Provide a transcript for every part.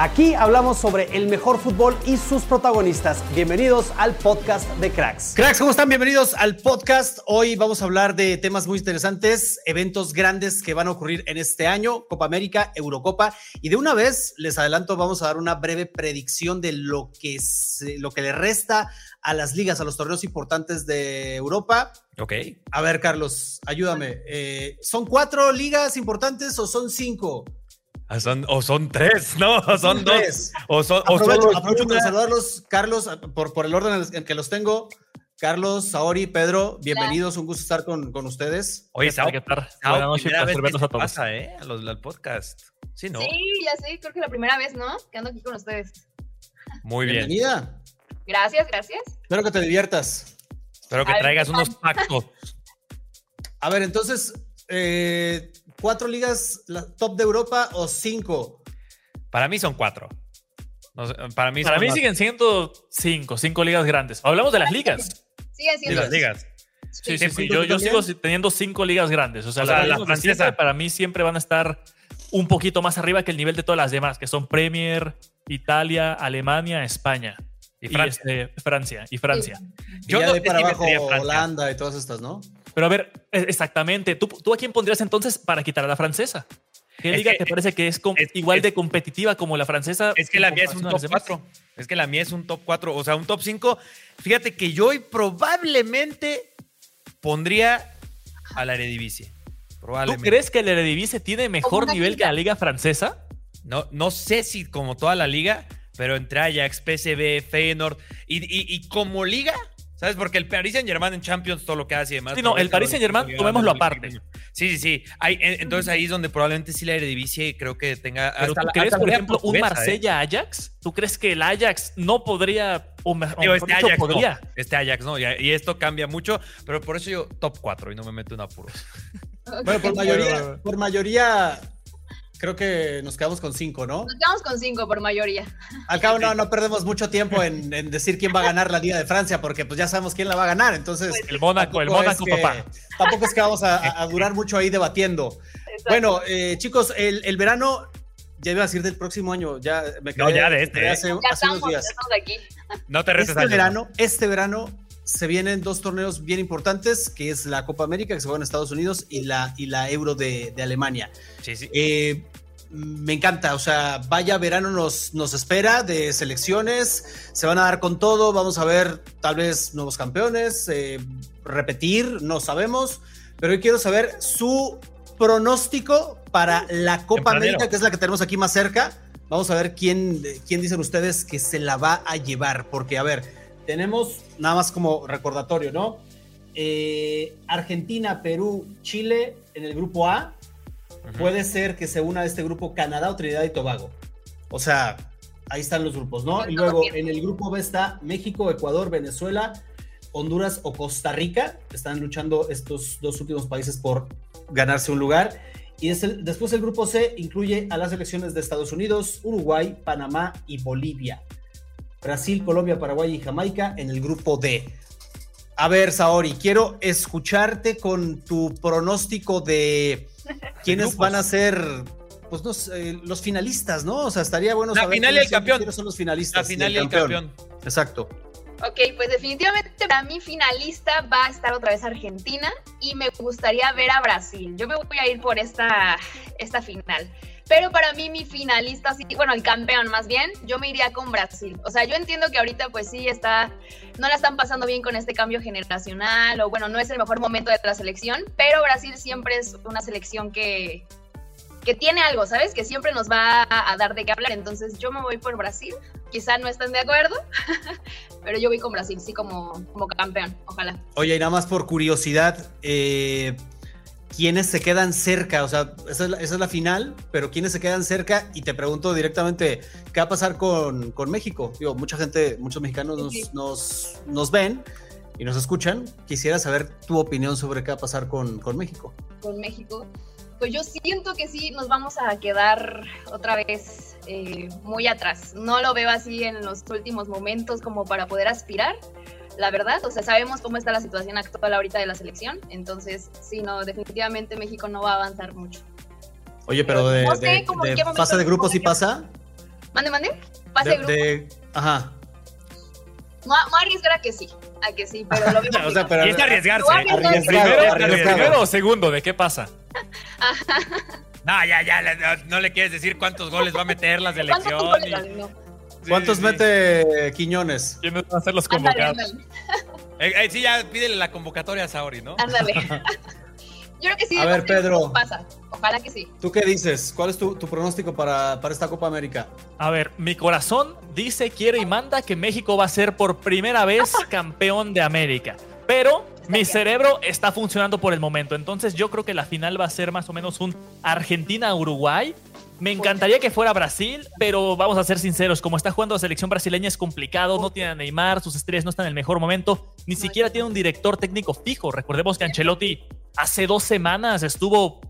Aquí hablamos sobre el mejor fútbol y sus protagonistas. Bienvenidos al podcast de Cracks. Cracks, ¿cómo están? Bienvenidos al podcast. Hoy vamos a hablar de temas muy interesantes, eventos grandes que van a ocurrir en este año, Copa América, Eurocopa. Y de una vez, les adelanto, vamos a dar una breve predicción de lo que, se, lo que le resta a las ligas, a los torneos importantes de Europa. Ok. A ver, Carlos, ayúdame. Eh, ¿Son cuatro ligas importantes o son cinco? Ah, son, o son tres, ¿no? O son, tres. dos. O son, aprovecho, o aprovecho para saludarlos, Carlos, por, por el orden en que los tengo. Carlos, Saori, Pedro, bienvenidos, un gusto estar con, con ustedes. Oye, Sao, ¿Qué tal? Buenas noches, placer verlos a todos. pasa, ¿eh? A los, al podcast. Sí, ¿no? Sí, ya sé, creo que la primera vez, ¿no? Que ando aquí con ustedes. Muy bien. Bienvenida. Gracias, gracias. Espero que te diviertas. Espero que traigas unos pactos. A ver, entonces, eh, ¿cuatro ligas top de Europa o cinco? Para mí son cuatro. No sé, para mí, Para mí siguen siendo cinco, cinco ligas grandes. Hablamos de las ligas. Siguen Sí, siendo. las ligas. Sí, sí, Sí, sí. ¿tú Yo, yo sigo teniendo cinco ligas grandes. O sea, O sea, las la ligas de francesa. siempre para mí siempre van a estar un poquito más arriba que el nivel de todas las demás, que son Premier, Italia, Alemania, España. Y Francia. este, Francia. Y Francia. Y Yo ya no de sé para si abajo Francia. Holanda y todas estas, ¿no? Pero a ver, e- exactamente. ¿Tú, tú a quién pondrías entonces para quitar a la francesa? ¿Qué liga que- te parece que es, igual es- de competitiva como la francesa? Es que la mía es un top las demás? 4. Es que la mía es un top 4. O sea, un top 5. Fíjate que yo hoy probablemente pondría a la Eredivisie. ¿Tú crees que el Eredivisie tiene mejor nivel que la liga francesa? No, no sé si como toda la liga, pero entre Ajax, PSV, Feyenoord y, y- y como liga, ¿sabes? Porque el Paris Saint Germain en Champions, todo lo que hace y demás. Sí, no, el Paris que Saint-Germain, lo- tomémoslo lo- aparte. Sí, sí, sí. Ahí, en- entonces ahí es donde probablemente sí la Eredivisie creo que tenga... Pero hasta ¿tú la- crees, hasta por ejemplo, un ¿eh? Marsella-Ajax? ¿Tú crees que el Ajax no podría, o Digo, este dicho, Ajax, podría? no, este Ajax no, y, y esto cambia mucho, pero por eso yo top 4 y no me meto en apuros. Bueno, por mayoría, por mayoría, creo que nos quedamos con cinco, ¿no? Nos quedamos con cinco por mayoría. Al cabo no, no perdemos mucho tiempo en, en decir quién va a ganar la Liga de Francia, porque pues ya sabemos quién la va a ganar. Entonces, El Mónaco, el Mónaco, es que- papá. Tampoco es que vamos a, durar mucho ahí debatiendo. Bueno, eh, chicos, el, el verano, ya iba a decir del próximo año, ya me No, quedé, ya de este, ¿eh? hace, Ya hace estamos, unos días. ya estamos aquí. No te retes Este verano, este verano se vienen dos torneos bien importantes, que es la Copa América, que se juega en Estados Unidos, y la, y la Euro de, de Alemania. Sí, sí. Eh, me encanta, o sea, vaya verano nos, nos espera de selecciones, se van a dar con todo, vamos a ver tal vez nuevos campeones, eh, repetir, no sabemos, pero hoy quiero saber su pronóstico para la Copa Tempranero. América, que es la que tenemos aquí más cerca. Vamos a ver quién, quién dicen ustedes que se la va a llevar, porque a ver, tenemos nada más como recordatorio, ¿no? Eh, Argentina, Perú, Chile en el grupo A. Puede ser que se una a este grupo Canadá o Trinidad y Tobago. O sea, ahí están los grupos, ¿no? Y luego en el grupo B está México, Ecuador, Venezuela, Honduras o Costa Rica. Están luchando estos dos últimos países por ganarse un lugar. Y es el- después el grupo C incluye a las selecciones de Estados Unidos, Uruguay, Panamá y Bolivia. Brasil, Colombia, Paraguay y Jamaica en el grupo D. A ver, Saori, quiero escucharte con tu pronóstico de quiénes van a ser pues, no sé, los finalistas, ¿no? O sea, estaría bueno La saber final y el son- campeón. son los finalistas. La final y el campeón. Exacto. Ok, pues definitivamente para mí finalista va a estar otra vez Argentina y me gustaría ver a Brasil. Yo me voy a ir por esta, esta final. Pero para mí mi finalista, sí, bueno, el campeón más bien, yo me iría con Brasil. O sea, yo entiendo que ahorita pues sí está, no la están pasando bien con este cambio generacional o bueno, no es el mejor momento de la selección, pero Brasil siempre es una selección que, que tiene algo, ¿sabes? Que siempre nos va a, dar de qué hablar. Entonces yo me voy por Brasil. Quizá no estén de acuerdo, pero yo voy con Brasil, sí, como, como campeón. Ojalá. Oye, y nada más por curiosidad, eh, ¿quiénes se quedan cerca? O sea, esa es, la, esa es, la, final, pero ¿quiénes se quedan cerca? Y te pregunto directamente, ¿qué va a pasar con, con México? Digo, mucha gente, muchos mexicanos nos, sí. nos, nos, ven y nos escuchan. Quisiera saber tu opinión sobre qué va a pasar con, con México. Con México. Pues yo siento que sí nos vamos a quedar otra vez eh, muy atrás. No lo veo así en los últimos momentos como para poder aspirar, la verdad. O sea, sabemos cómo está la situación actual ahorita de la selección. Entonces, sí, no, definitivamente México no va a avanzar mucho. Oye, pero de, no sé, de, de fase de grupos sí pasa. Mande, mande. Fase de, de grupos. ajá. No, no arriesgar a que sí, a que sí, pero lo veo. o sea, pero y es arriesgarse. Arriesgar, primero, arriesgar. primero o segundo, ¿de qué pasa? no, ya, ya, no, no, le quieres decir cuántos goles va a meter la selección. ¿Cuántos, goles, no. ¿Cuántos sí, mete Quiñones? ¿Quiénes van a ser los convocados? Eh, eh, sí, ya pídele la convocatoria a Saori, ¿no? Ándale. Yo creo que sí. A ver, Pedro. Pasa. Ojalá que sí. ¿Tú qué dices? ¿Cuál es tu, tu pronóstico para, para, esta Copa América? A ver, mi corazón dice, quiere y manda que México va a ser por primera vez campeón de América. Pero mi cerebro está funcionando por el momento. Entonces yo creo que la final va a ser más o menos un Argentina-Uruguay. Me encantaría que fuera Brasil, pero vamos a ser sinceros, como está jugando la selección brasileña es complicado, no tiene a Neymar, sus estrellas no están en el mejor momento, ni siquiera tiene un director técnico fijo. Recordemos que Ancelotti hace dos semanas estuvo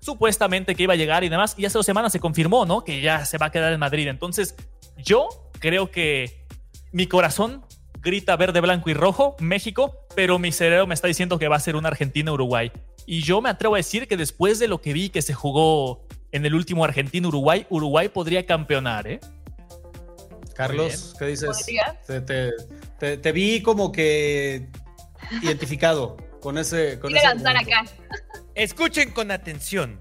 supuestamente que iba a llegar y demás, y hace dos semanas se confirmó, ¿no? Que ya se va a quedar en Madrid. Entonces, yo creo que mi corazón grita verde, blanco y rojo, México, pero mi cerebro me está diciendo que va a ser una Argentina-Uruguay. Y yo me atrevo a decir que después de lo que vi que se jugó en el último Argentina-Uruguay, Uruguay podría campeonar, ¿eh? Carlos, ¿qué dices? Te, te, te, te, vi como que identificado con ese. Con ese lanzar acá. Escuchen con atención.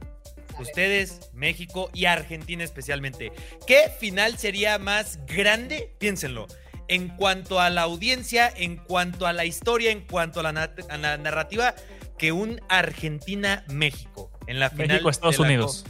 Ustedes, México y Argentina especialmente. ¿Qué final sería más grande? Piénsenlo. En cuanto a la audiencia, en cuanto a la historia, en cuanto a la, na a la narrativa, que un Argentina-México en la final. México, Estados Unidos.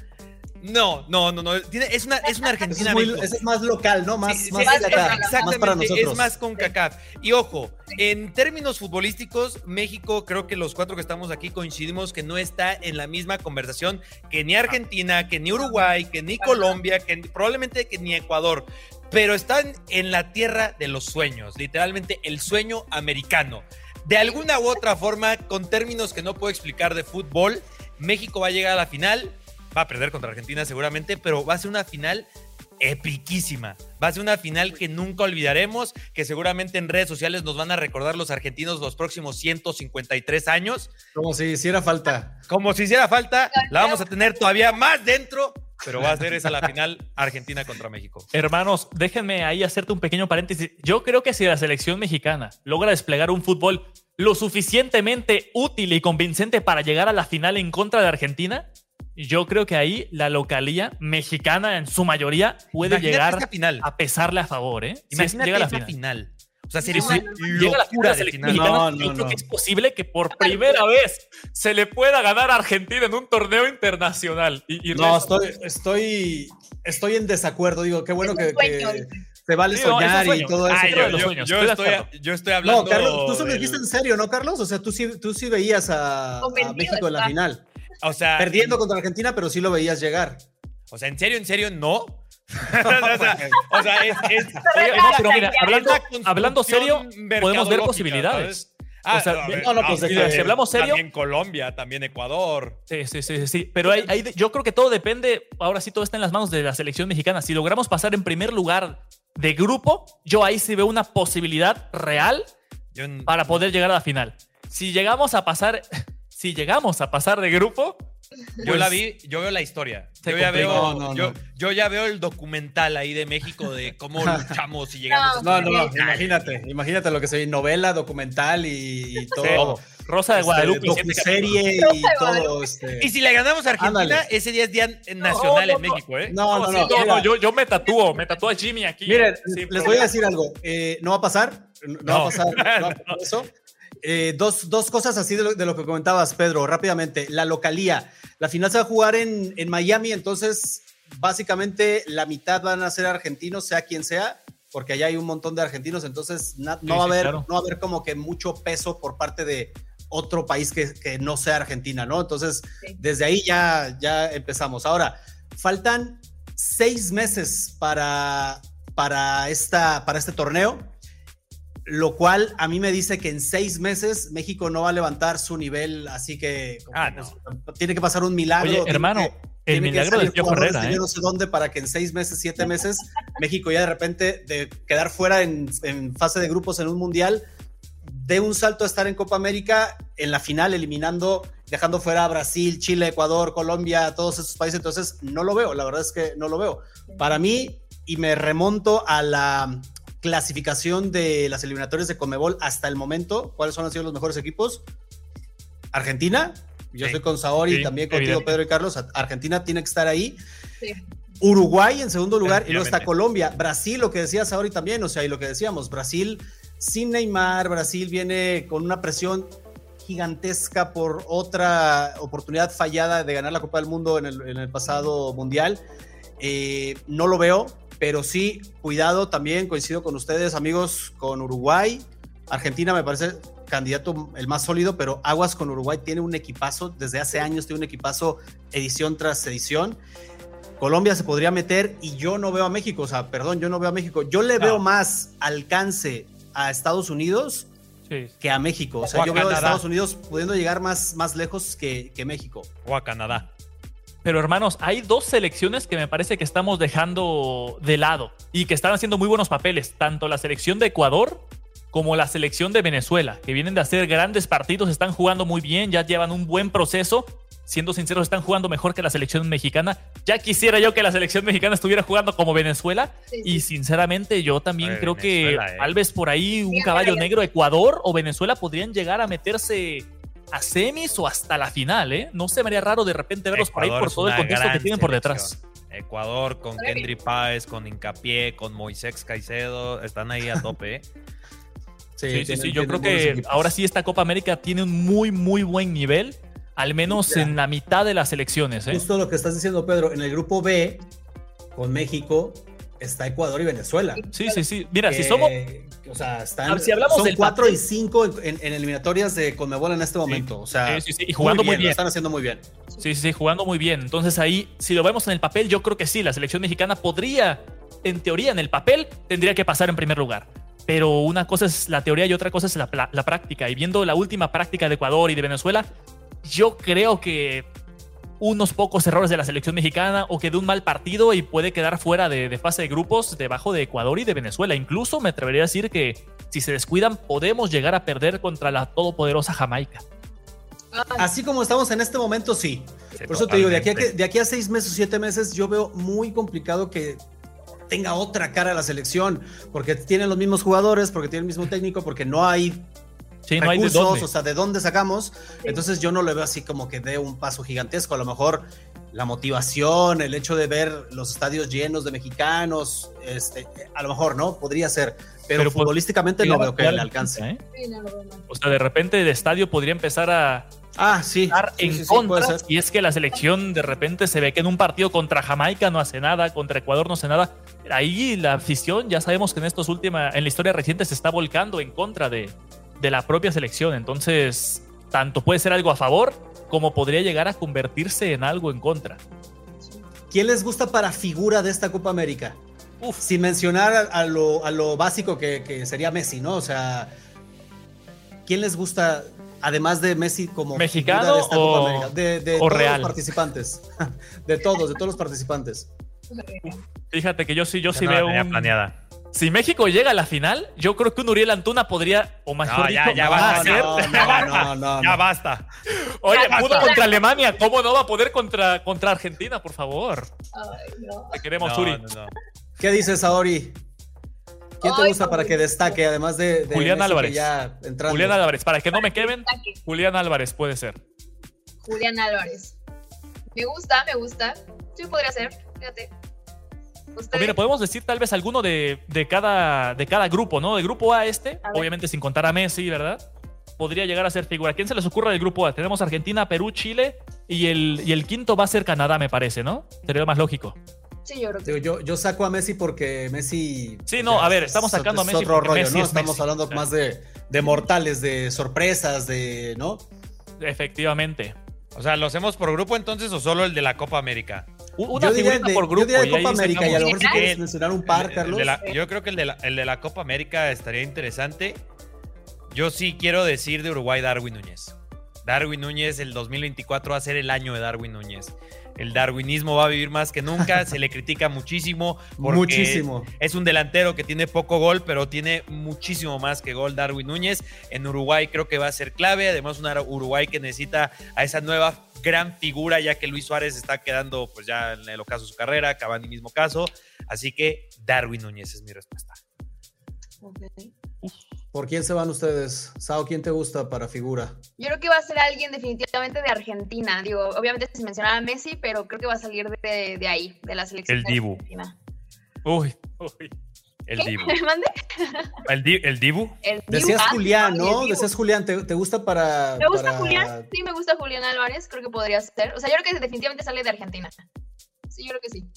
No, no, no, no. Es una, es una Argentina. Es, muy, es, más local, ¿no? Más, sí, más, sí, acá, exactamente, más para nosotros. Es más con CACAF. Y ojo, en términos futbolísticos, México, creo que los cuatro que estamos aquí coincidimos que no está en la misma conversación que ni Argentina, que ni Uruguay, que ni Colombia, que probablemente que ni Ecuador. Pero están en la tierra de los sueños, literalmente el sueño americano. De alguna u otra forma, con términos que no puedo explicar de fútbol, México va a llegar a la final va a perder contra Argentina seguramente, pero va a ser una final epiquísima. Va a ser una final que nunca olvidaremos, que seguramente en redes sociales nos van a recordar los argentinos los próximos 153 años. Como si hiciera falta. Como si hiciera falta, la vamos a tener todavía más dentro, pero va a ser esa la final Argentina contra México. Hermanos, déjenme ahí hacerte un pequeño paréntesis. Yo creo que si la selección mexicana logra desplegar un fútbol lo suficientemente útil y convincente para llegar a la final en contra de Argentina, yo creo que ahí la localía mexicana en su mayoría puede Imagínate llegar final. a pesarle a favor, ¿eh? Imagínate si llega a la final. final. O sea, sería una llega a la locura final de final. mexicana, No, yo no, creo no. que es posible que por primera vez se le pueda ganar a Argentina en un torneo internacional. Y, y No, estoy, estoy, estoy en desacuerdo. Digo, qué bueno que, que se vale Sí, no, soñar y todo eso. Ay, yo, estoy yo estoy hablando. No, Carlos, tú se lo del- dijiste en serio, ¿no, Carlos? O sea, tú sí, tú sí veías a, México en la final. O sea, Perdiendo contra Argentina, pero sí lo veías llegar. O sea, en serio, en serio, no. o sea, o sea, es, es- Oye, no, pero mira, hablando, hablando serio, podemos ver posibilidades. ¿sabes? Ah, O sea, a ver, no, no, pues, ah, de que- si hablamos serio- También Colombia, también Ecuador. Sí, sí, sí, sí, sí. Pero hay, hay- yo creo que todo depende, ahora sí todo está en las manos de la selección mexicana. Si logramos pasar en primer lugar de grupo, yo ahí sí veo una posibilidad real Yo, para poder llegar a la final. Si llegamos a pasar, si llegamos a pasar de grupo, yo pues, la vi, yo veo la historia. Yo ya, veo, No, no, yo, no. yo ya veo el documental ahí de México de cómo luchamos y llegamos No, a No, no, no, imagínate, imagínate lo que se ve, novela, documental y, y todo. Rosa de este, Guadalupe. siete serie y todo. Este. Y si le ganamos a Argentina, Ándale. ese día es día nacional No, en no. México, ¿eh? No, no, sí, no. yo, yo me tatúo, me tatúo a Jimmy aquí. Miren, les problema. voy a decir algo. eh, no va a pasar. No, va a No. pasar. no va a pasar eso. Eh, dos, dos cosas así de lo, de lo que comentabas, Pedro, rápidamente. La localía. La final se va a jugar en, en Miami, entonces básicamente la mitad van a ser argentinos, sea quien sea, porque allá hay un montón de argentinos, entonces na- no, Sí, va a sí, haber, claro. no va a haber como que mucho peso por parte de otro país que, que no sea Argentina, ¿no? Entonces, Sí. desde ahí ya, ya empezamos. Ahora, faltan seis meses para, para, esta, para este torneo, lo cual a mí me dice que en seis meses México no va a levantar su nivel, así que Ah, no. tiene que pasar un milagro. Oye, hermano, que- el milagro del jugadores Herrera, de ¿eh? no sé dónde para que en seis meses, siete meses, México ya de repente de quedar fuera en, en fase de grupos en un mundial, de un salto a estar en Copa América en la final, eliminando, dejando fuera a Brasil, Chile, Ecuador, Colombia, todos esos países. Entonces, no lo veo, la verdad es que no lo veo. Para mí, y me remonto a la clasificación de las eliminatorias de Comebol hasta el momento, ¿cuáles han sido los mejores equipos? Argentina, yo Sí. estoy con Saori, Sí, también contigo, evidente. Pedro y Carlos. Argentina tiene que estar ahí. Sí. Uruguay en segundo lugar y luego está. Colombia. Brasil, lo que decías ahora y también, o sea, y lo que decíamos, Brasil sin Neymar, Brasil viene con una presión gigantesca por otra oportunidad fallada de ganar la Copa del Mundo en el, en el pasado Mundial. Eh, no lo veo, pero sí, cuidado también, coincido con ustedes, amigos, con Uruguay. Argentina me parece candidato el más sólido, pero Aguas con Uruguay tiene un equipazo, desde hace años tiene un equipazo edición tras edición. Colombia se podría meter y yo no veo a México, o sea, perdón, yo no veo a México. Yo le No. veo más alcance a Estados Unidos Sí. que a México. O sea, yo veo a. Estados Unidos pudiendo llegar más, más lejos que, que México. O a Canadá. Pero hermanos, hay dos selecciones que me parece que estamos dejando de lado y que están haciendo muy buenos papeles, tanto la selección de Ecuador como la selección de Venezuela, que vienen de hacer grandes partidos, están jugando muy bien, ya llevan un buen proceso. Siendo sinceros, están jugando mejor que la selección mexicana. Ya quisiera yo que la selección mexicana estuviera jugando como Venezuela. Sí, Y sinceramente, yo también creo Venezuela, que eh. tal vez por ahí un caballo negro, Ecuador o Venezuela podrían llegar a meterse a semis o hasta la final, ¿eh? No se me haría raro de repente verlos por ahí por todo el contexto que tienen por detrás. Ecuador con. Kendry Páez, con Incapié, con Moisés Caicedo, están ahí a tope. ¿eh? Sí, sí, sí. Yo creo que ahora sí esta Copa América tiene un muy, muy buen nivel, al menos en la mitad de las selecciones. ¿eh? Justo lo que estás diciendo, Pedro, en el grupo B, con México, está Ecuador y Venezuela. Sí, sí, sí. Mira, si que, somos. O sea, están. Ah, si hablamos son del 4 papel. y 5 en, en eliminatorias de Conmebol en este momento. O sea, Sí, sí, sí, y jugando muy bien. están haciendo muy bien. Sí, sí, sí, jugando muy bien. Entonces ahí, si lo vemos en el papel, yo creo que sí, la selección mexicana podría, en teoría, en el papel, tendría que pasar en primer lugar. Pero una cosa es la teoría y otra cosa es la, la práctica. Y viendo la última práctica de Ecuador y de Venezuela, yo creo que unos pocos errores de la selección mexicana o que de un mal partido y puede quedar fuera de, de fase de grupos debajo de Ecuador y de Venezuela. Incluso me atrevería a decir que si se descuidan podemos llegar a perder contra la todopoderosa Jamaica. Ah, Así como estamos en este momento, sí. Sí, Por eso te digo, de aquí, a que- totalmente. de aquí a seis meses o siete meses, yo veo muy complicado que tenga otra cara la selección, porque tienen los mismos jugadores, porque tienen el mismo técnico, porque no hay Sí, no hay de recursos, o sea, de dónde sacamos. Entonces yo no le veo así como que dé un paso gigantesco. A lo mejor la motivación, el hecho de ver los estadios llenos de mexicanos, este, a lo mejor, ¿no? Podría ser. Pero, Pero, pues, futbolísticamente no veo que le alcance. ¿eh? sí, no mal. O sea, de repente el estadio podría empezar a Ah, sí. estar Sí, en sí, sí, contra. y es que la selección de repente se ve que en un partido contra Jamaica no hace nada, contra Ecuador no hace nada. Ahí la afición, ya sabemos que en estos últimos, en la historia reciente se está volcando en contra de, de la propia selección. Entonces, tanto puede ser algo a favor como podría llegar a convertirse en algo en contra. ¿Quién les gusta para figura de esta Copa América? Uf. Sin mencionar a, a lo, a lo básico que, que sería Messi, ¿no? O sea, ¿quién les gusta, además de Messi, como ¿Mexicano figura de esta o- Copa América? De, de o todos real? los participantes. De todos, de todos los participantes. Fíjate que yo sí, yo Yo sí no la veo tenía un, planeada. Si México llega a la final, yo creo que un Uriel Antuna podría, o mejor No, ya, dicho, ya va va a ser- no, no, no, no, Ya no. basta. Oye, Ya pudo basta. contra Alemania, ¿cómo no va a poder contra, contra Argentina, por favor? Ay, no. Te queremos, No, Uri. no, no. ¿Qué dices, Saori? ¿Quién te Ay, gusta para que destaque, además de, de Julián Messi, Álvarez. ya? Julián Álvarez, para que no me quemen. Julián Álvarez puede ser. Julián Álvarez. Me gusta, me gusta. Sí, podría ser. Fíjate. O Ustedes- mira, podemos decir tal vez alguno de, de cada, de cada grupo, ¿no? De grupo A este, A obviamente sin contar a Messi, ¿verdad? Podría llegar a ser figura. ¿Quién se les ocurre del grupo A? Tenemos Argentina, Perú, Chile y el, y el quinto va a ser Canadá, me parece, ¿no? Sería lo más lógico. Sí, yo creo que Digo, yo, yo saco a Messi porque Messi. Sí, no, a ver, estamos es- sacando a es Messi otro porque rollo, Messi ¿no? es Estamos Messi. hablando Claro. más de, de mortales, de sorpresas, de. ¿No? Efectivamente. O sea, ¿lo hacemos por grupo entonces o solo el de la Copa América? Una yo diría de, por grupo. yo diría de Copa América, y a lo mejor si quieres mencionar un par, El- el Carlos. la- yo creo que el de, la, el de la Copa América estaría interesante. Yo sí quiero decir de Uruguay Darwin Núñez. Darwin Núñez, el 2024 va a ser el año de Darwin Núñez. El darwinismo va a vivir más que nunca, se le critica muchísimo. porque Muchísimo. Es un delantero que tiene poco gol, pero tiene muchísimo más que gol Darwin Núñez. En Uruguay creo que va a ser clave. Además, un Uruguay que necesita a esa nueva gran figura, ya que Luis Suárez está quedando pues ya en el ocaso de su carrera, Cavani mismo caso. Así que Darwin Núñez es mi respuesta. Ok. ¿Por quién se van ustedes? Sao, ¿quién te gusta para figura? Yo creo que va a ser alguien definitivamente de Argentina. Digo, obviamente sin mencionar a Messi, pero creo que va a salir de, de ahí, de la selección. El de Dibu. Argentina. Uy, uy. El ¿Qué? Dibu. ¿Me mande? ¿El, Di- el Dibu? El Dibu. Decías Ah, Julián, ¿no? Decías Julián, ¿te, te gusta para. Me gusta para- Julián, sí, me gusta Julián Álvarez, creo que podría ser. O sea, yo creo que definitivamente sale de Argentina. Sí, yo creo que sí.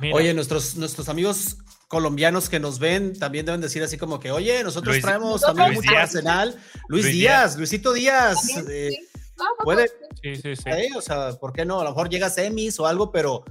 Mira, Oye, nuestros, nuestros amigos colombianos que nos ven también deben decir así como que, oye, nosotros Luis- traemos Nosotros- también Luis mucho Díaz. arsenal. Luis, Luis Díaz, Luisito Díaz. Eh, no, puede- pues, sí, sí, sí. eh, o sea, ¿por qué no? A lo mejor llega a semis o algo, pero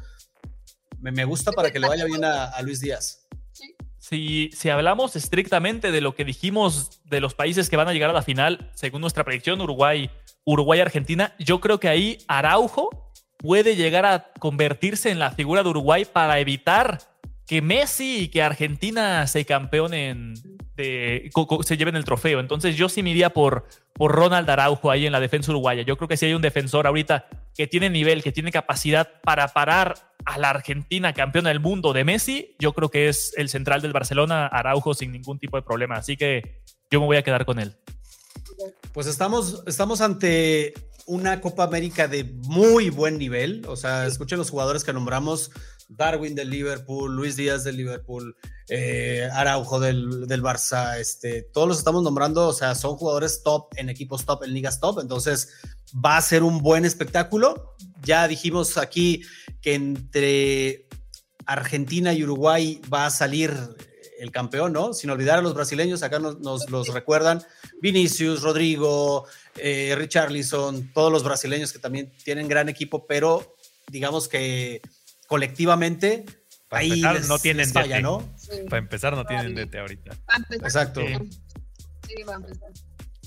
me, me gusta para que le vaya bien a, a Luis Díaz. sí. Si, si hablamos estrictamente de lo que dijimos de los países que van a llegar a la final, según nuestra predicción, Uruguay, Uruguay, Argentina, yo creo que ahí Araujo puede llegar a convertirse en la figura de Uruguay para evitar que Messi y que Argentina se campeonen, de, se lleven el trofeo. Entonces yo sí me por, por Ronald Araujo ahí en la defensa uruguaya. Yo creo que si hay un defensor ahorita que tiene nivel, que tiene capacidad para parar a la Argentina campeona del mundo de Messi, yo creo que es el central del Barcelona, Araujo, sin ningún tipo de problema. Así que yo me voy a quedar con él. Pues estamos, estamos ante una Copa América de muy buen nivel. O sea, escuchen los jugadores que nombramos: Darwin del Liverpool, Luis Díaz del Liverpool, eh, Araujo del, del Barça. Este, todos los estamos nombrando, o sea, son jugadores top en equipos top, en ligas top. Entonces, va a ser un buen espectáculo. Ya dijimos aquí que entre Argentina y Uruguay va a salir el campeón, ¿no? Sin olvidar a los brasileños, acá nos, los recuerdan. Vinicius, Rodrigo, eh, Richarlison, todos los brasileños que también tienen gran equipo, pero digamos que colectivamente Para ahí empezar, les- no tienen les falla, DT. ¿no? sí. Para empezar, no tienen DT ahorita. Exacto. Sí, va a empezar.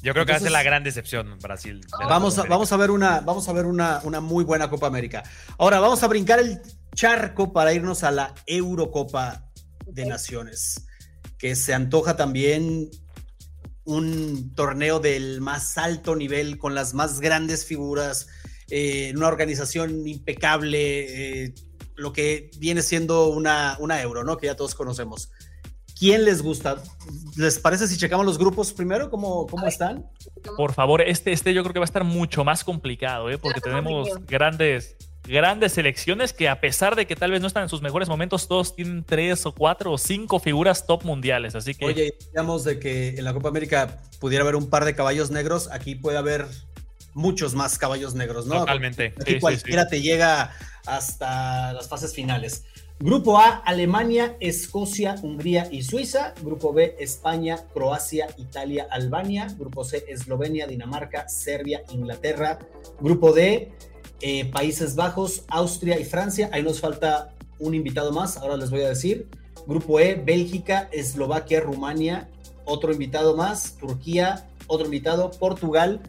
Yo creo que va a ser la gran decepción Brasil. de la Vamos a, vamos a ver, una, vamos a ver una, una muy buena Copa América. Ahora vamos a brincar el charco para irnos a la Eurocopa de. Naciones, que se antoja también un torneo del más alto nivel, con las más grandes figuras, eh, una organización impecable, eh, lo que viene siendo una, una Euro, ¿no? Que ya todos conocemos. ¿Quién les gusta? ¿Les parece si checamos los grupos primero? ¿Cómo, cómo están? Por favor, este, este yo creo que va a estar mucho más complicado, ¿eh? porque tenemos grandes, grandes selecciones que a pesar de que tal vez no están en sus mejores momentos, todos tienen tres o cuatro o cinco figuras top mundiales. Así que Oye, digamos de que en la Copa América pudiera haber un par de caballos negros, aquí puede haber muchos más caballos negros, ¿no? Totalmente. Aquí Sí, sí, cualquiera te llega hasta las fases finales. Grupo A, Alemania, Escocia, Hungría y Suiza. Grupo B, España, Croacia, Italia, Albania. Grupo C, Eslovenia, Dinamarca, Serbia, Inglaterra. Grupo D, eh, Países Bajos, Austria y Francia. Ahí nos falta un invitado más, ahora les voy a decir. Grupo E, Bélgica, Eslovaquia, Rumania. Otro invitado más, Turquía. Otro invitado, Portugal,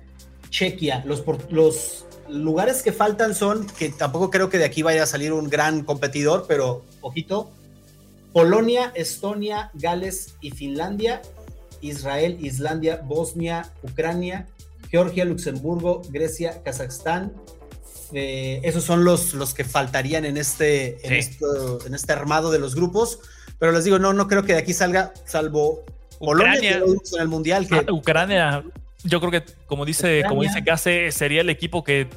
Chequia. Los, los lugares que faltan son, que tampoco creo que de aquí vaya a salir un gran competidor, pero ojito, Polonia, Estonia, Gales y Finlandia, Israel, Islandia, Bosnia, Ucrania, Georgia, Luxemburgo, Grecia, Kazajstán. Eh, esos son los, los que faltarían en este, en, Sí. esto- en este armado de los grupos. Pero les digo, no, no creo que de aquí salga, salvo Polonia, que en el Mundial, que Ah, Ucrania, yo creo que, como dice, como dice Case, sería el equipo que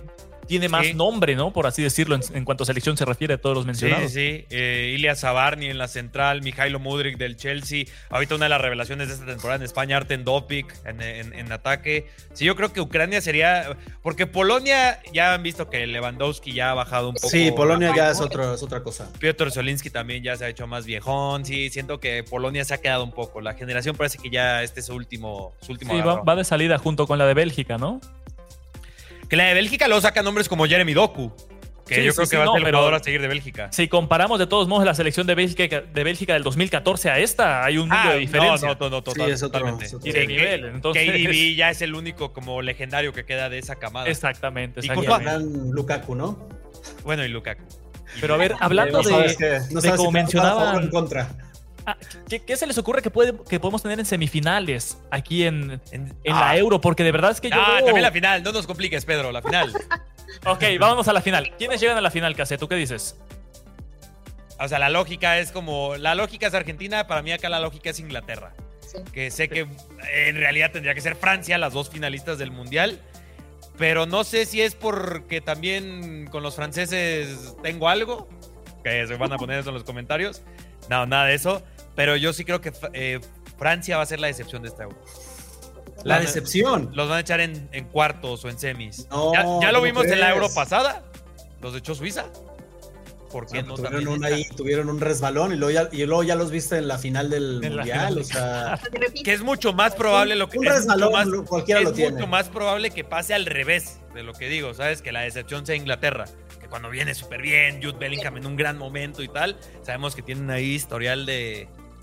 tiene más Sí. nombre, ¿no? Por así decirlo, en, en cuanto a selección se refiere a todos los Sí, mencionados. sí. Eh, Ilya Zabarni en la central, Mijailo Mudrik del Chelsea. Ahorita una de las revelaciones de esta temporada en España, Arten Dopic en, en- en ataque. Sí, yo creo que Ucrania sería. Porque Polonia ya han visto que Lewandowski ya ha bajado un poco. sí, Polonia ya es, otro, es otra cosa. Piotr Zielinski también ya se ha hecho más viejón. Sí, siento que Polonia se ha quedado un poco. La generación parece que ya este es su último, su último Sí, va, va de salida junto con la de Bélgica, ¿no? Que la de Bélgica lo saca nombres como Jeremy Doku. Que Sí, yo sí, creo sí, que va no, a ser el jugador a seguir de Bélgica. Si comparamos de todos modos la selección de Bélgica, de Bélgica del 2014 a esta, hay un mundo Ah, de diferencia. no, no, no, total- Sí, es otro- totalmente. es otro Y de nivel, entonces- KDB ya es el único como legendario que queda de esa camada. Exactamente, Y exactamente. Gran Lukaku, ¿no? Bueno, y Lukaku. Pero a ver, hablando no de, no de sabes como si te va a jugar a favor o mencionaban, en contra. Ah, ¿qué, qué se les ocurre que, puede, que podemos tener en semifinales aquí en, En, en Ah, la Euro? Porque de verdad es que yo Ah, veo- también la final. No nos compliques, Pedro, la final. Ok, vámonos a la final. ¿Quiénes llegan a la final, Case? ¿Tú qué dices? o sea, la lógica es como. La lógica es Argentina. Para mí, acá la lógica es Inglaterra. Sí. Que sé que en realidad tendría que ser Francia, las dos finalistas del mundial. Pero no sé si es porque también con los franceses tengo algo. Que se van a poner eso en los comentarios. No, nada de eso. Pero yo sí creo que eh, Francia va a ser la decepción de esta Euro. La decepción. Los van a echar en, en cuartos o en semis. No, ya, ya lo ¿cómo vimos en la? Euro pasada. Los echó Suiza. ¿Por qué no, No, tuvieron, también un, ahí, tuvieron un resbalón y luego, ya, y luego ya los viste en la final del En Mundial. final. O sea. Que es mucho más probable lo que un resbalón, más, cualquiera es lo tiene. mucho más probable que pase al revés de lo que digo, ¿sabes? Que la decepción sea Inglaterra. Que cuando viene súper bien, Jude Bellingham en un gran momento y tal, sabemos que tienen ahí historial de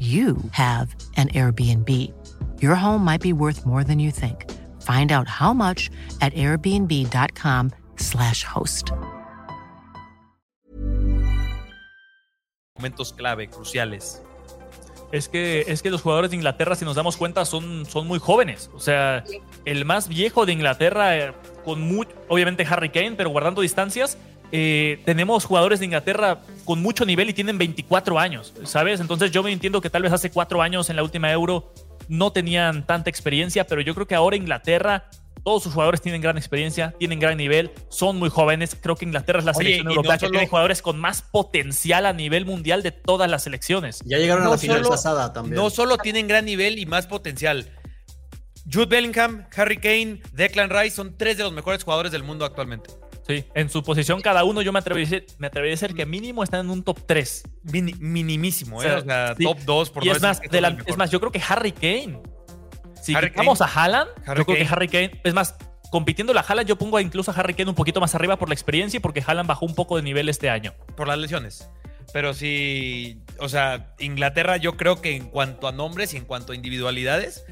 you have an Airbnb. Your home might be worth more than you think. Find out how much at airbnb.com/slash host. momentos clave, cruciales. Es que, es que los jugadores de Inglaterra, si nos damos cuenta, son, son muy jóvenes. O sea, el más viejo de Inglaterra, eh, con mu- obviamente Harry Kane, pero guardando distancias, eh, tenemos jugadores de Inglaterra con mucho nivel y tienen 24 años, ¿sabes? Entonces yo me entiendo que tal vez hace cuatro años en la última Euro no tenían tanta experiencia, pero yo creo que ahora Inglaterra, todos sus jugadores tienen gran experiencia, tienen gran nivel, son muy jóvenes. Creo que Inglaterra es la Oye, selección no europea que solo- tiene jugadores con más potencial a nivel mundial de todas las selecciones. ya llegaron a la final solo- pasada también. No solo tienen gran nivel y más potencial. Jude Bellingham, Harry Kane, Declan Rice son tres de los mejores jugadores del mundo actualmente. Sí, en su posición cada uno yo me atrevería, a decir- me atrevería a decir que mínimo están en un top 3. Mini- minimísimo, ¿eh? O sea, O sea, sí. top 2 por Y no es más, de la- es más, yo creo que Harry Kane. Si Harry quitamos Kane. a Haaland, Harry yo creo que. Harry Kane, es más, compitiendo la Haaland, yo pongo incluso a Harry Kane un poquito más arriba por la experiencia y porque Haaland bajó un poco de nivel este año. por las lesiones. Pero sí, o sea, Inglaterra yo creo que en cuanto a nombres y en cuanto a individualidades,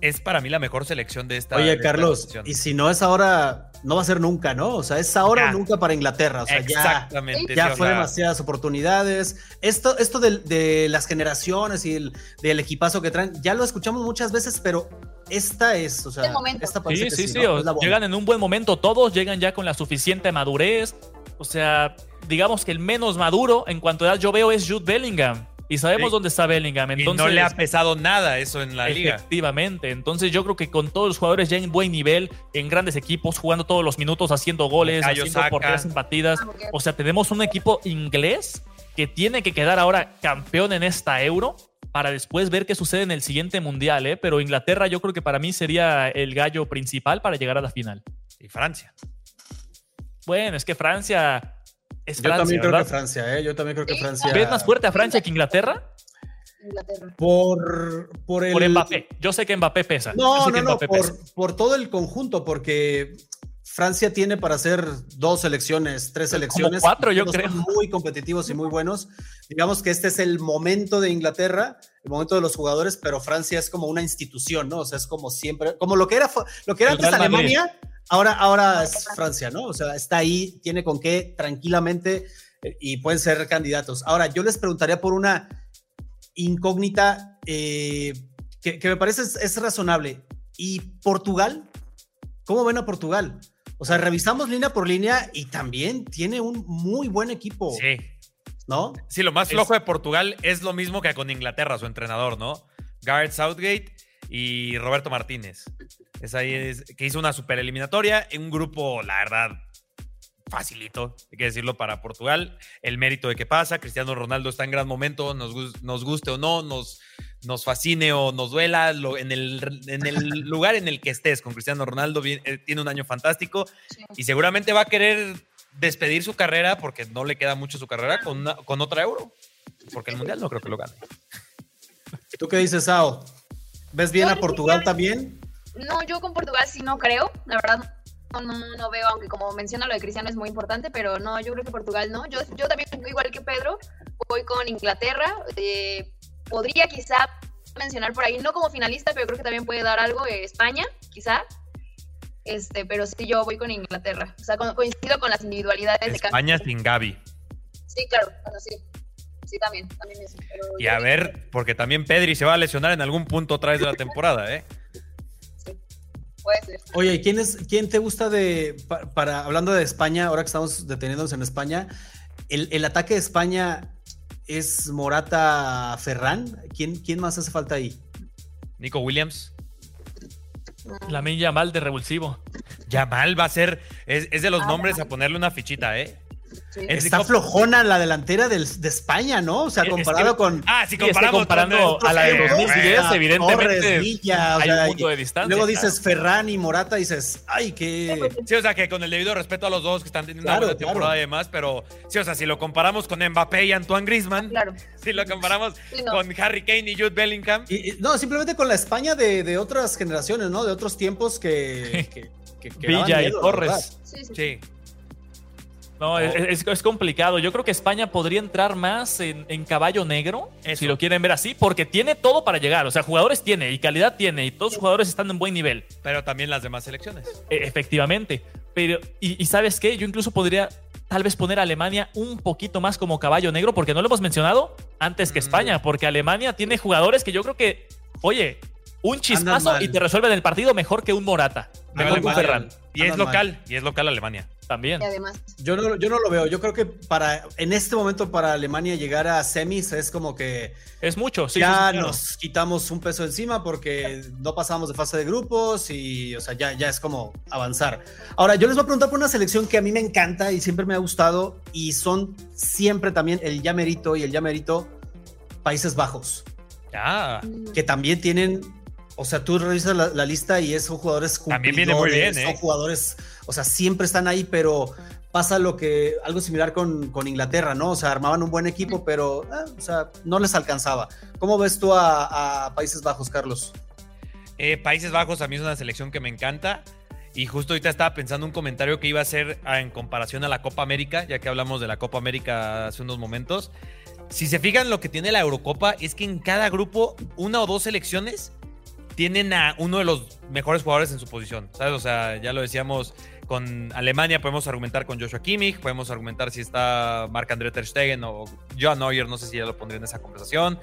es para mí la mejor selección de esta. Oye, Carlos, y si no es ahora, no va a ser nunca, ¿no? O sea, es ahora Ya. o nunca para Inglaterra. O sea, ya, Exactamente. ya sí, o fue sea, demasiadas oportunidades. Esto, esto de, las generaciones y el, del equipazo que traen, ya lo escuchamos muchas veces, pero esta es, o sea, esta Sí, que sí, sí, llegan en un buen momento todos, llegan ya con la suficiente madurez. O sea, digamos que el menos maduro en cuanto a edad yo veo es Jude Bellingham. Y sabemos Sí. dónde está Bellingham. y Entonces, no le ha pesado nada eso en la liga. Efectivamente. Entonces yo creo que con todos los jugadores ya en buen nivel, en grandes equipos, jugando todos los minutos, haciendo goles, haciendo Saka. porterías empatidas. Ah, ok. O sea, tenemos un equipo inglés que tiene que quedar ahora campeón en esta Euro para después ver qué sucede en el siguiente Mundial, ¿eh? Pero Inglaterra yo creo que para mí sería el gallo principal para llegar a la final. Y Francia. Bueno, es que Francia es Yo Francia, también creo que. Francia, ¿eh? Yo también creo que. Francia. ¿Ves más fuerte a Francia que Inglaterra? Inglaterra. Por, por el. Por Mbappé. Yo sé que Mbappé pesa. Yo No, no, no, por, por todo el conjunto, porque Francia tiene para hacer dos selecciones, tres Como selecciones. cuatro, yo creo. Muy competitivos y muy buenos. Digamos que este es el momento de Inglaterra, el momento de los jugadores, pero Francia es como una institución, ¿no? O sea, es como siempre, como lo que era, lo que era El antes Real Madrid. Ahora, ahora es Francia, ¿no? O sea, está ahí, tiene con qué tranquilamente eh, y pueden ser candidatos. Ahora, yo les preguntaría por una incógnita eh, que, que me parece es, es razonable. ¿Y Portugal? ¿Cómo ven a Portugal? O sea, revisamos línea por línea y también tiene un muy buen equipo, Sí. ¿no? Sí, lo más Es- flojo de Portugal es lo mismo que con Inglaterra, su entrenador, ¿no? Gareth Southgate y Roberto Martínez. Es ahí es- que hizo una super eliminatoria en un grupo, la verdad, facilito, hay que decirlo, para Portugal. El mérito de que pasa, Cristiano Ronaldo está en gran momento, nos, nos guste o no, nos, nos fascine o nos duela, lo- en, el, en el lugar en el que estés con Cristiano Ronaldo, eh, tiene un año fantástico Sí. y seguramente va a querer despedir su carrera porque no le queda mucho su carrera con, una- con otra euro. Porque el mundial no creo que lo gane. ¿Tú qué dices, Sao? ¿Ves bien a Portugal también? No, yo con Portugal sí no creo, la verdad. No, no, no veo, aunque como menciona lo de Cristiano es muy importante, pero no, yo creo que Portugal no. Yo, yo también, igual que Pedro, voy con Inglaterra. eh, podría quizá mencionar por ahí, no como finalista, pero creo que también puede dar algo eh, España, quizá. Este, pero sí, yo voy con Inglaterra. O sea, co- coincido con las individualidades de cada España sin Gaby. Sí, claro, bueno, sí. Sí, también, también eso. pero Y a ver, porque también Pedri se va a lesionar en algún punto otra vez de la temporada, ¿eh? Puede ser. Oye, ¿y ¿quién, es, ¿quién te gusta de, pa- para, hablando de España, ahora que estamos deteniéndonos en España, el, el ataque de España es Morata Ferran? ¿Quién, ¿Quién más hace falta ahí? Nico Williams. La milla mal de revulsivo. Yamal va a ser, es, es de los Ah, nombres a ponerle una fichita, ¿eh? Sí. Es- Está flojona la delantera del- de España, ¿no? O sea, Es comparado que- con Ah, si Sí, es que comparamos comparando con- a la de Sí, 2010, bueno. evidentemente Torres, Villa, o hay sea, un punto de distancia. Luego claro. dices Ferran y Morata dices, ay, qué... Sí, o sea, que con el debido respeto a los dos que están teniendo Claro, una buena temporada claro. y demás, pero sí, o sea, si lo comparamos con Mbappé y Antoine Griezmann, Claro. si lo comparamos Sí, no. con Harry Kane y Jude Bellingham, Y- y- no, simplemente con la España de, de otras generaciones, ¿no? De otros tiempos que... que, que- que daban Villa y miedo. Torres. Sí, sí. sí. No, es, es- es complicado. Yo creo que España podría entrar más en, en caballo negro, Eso. si lo quieren ver así, porque tiene todo para llegar. O sea, jugadores tiene y calidad tiene y todos los jugadores están en buen nivel. Pero también las demás selecciones. E- efectivamente. Pero, y, y ¿sabes qué? Yo incluso podría tal vez poner a Alemania un poquito más como caballo negro, porque no lo hemos mencionado antes que Mm. España, porque Alemania tiene jugadores que yo creo que, oye, un chispazo y te resuelven el partido mejor que un Morata, mejor que un. Ferran. Y es local, y es local Alemania. También. Y además, Yo no, yo no lo veo. Yo creo que para en este momento para Alemania llegar a semis es como que Es mucho, sí. ya sí, sí, claro. nos quitamos un peso encima porque no pasamos de fase de grupos y, o sea, ya, ya es como avanzar. Ahora, yo les voy a preguntar por una selección que a mí me encanta y siempre me ha gustado y son siempre también el ya merito y el ya merito Países Bajos, Ah, que también tienen, o sea, tú revisas la, la lista y es, son jugadores También viene muy bien, ¿eh? Son jugadores, o sea, siempre están ahí, pero pasa lo que, algo similar con, con Inglaterra, ¿no? O sea, armaban un buen equipo, pero, ah, o sea, no les alcanzaba. ¿Cómo ves tú a, Países Bajos, Carlos? Eh, Países Bajos a mí es una selección que me encanta. Y justo ahorita estaba pensando un comentario que iba a hacer ah, en comparación a la Copa América, ya que hablamos de la Copa América hace unos momentos. Si se fijan, lo que tiene la Eurocopa es que en cada grupo, una o dos selecciones tienen a uno de los mejores jugadores en su posición, ¿sabes? O sea, ya lo decíamos con Alemania, podemos argumentar con Joshua Kimmich, podemos argumentar si está Marc-André Ter Stegen o Johan Neuer, no sé si ya lo pondría en esa conversación.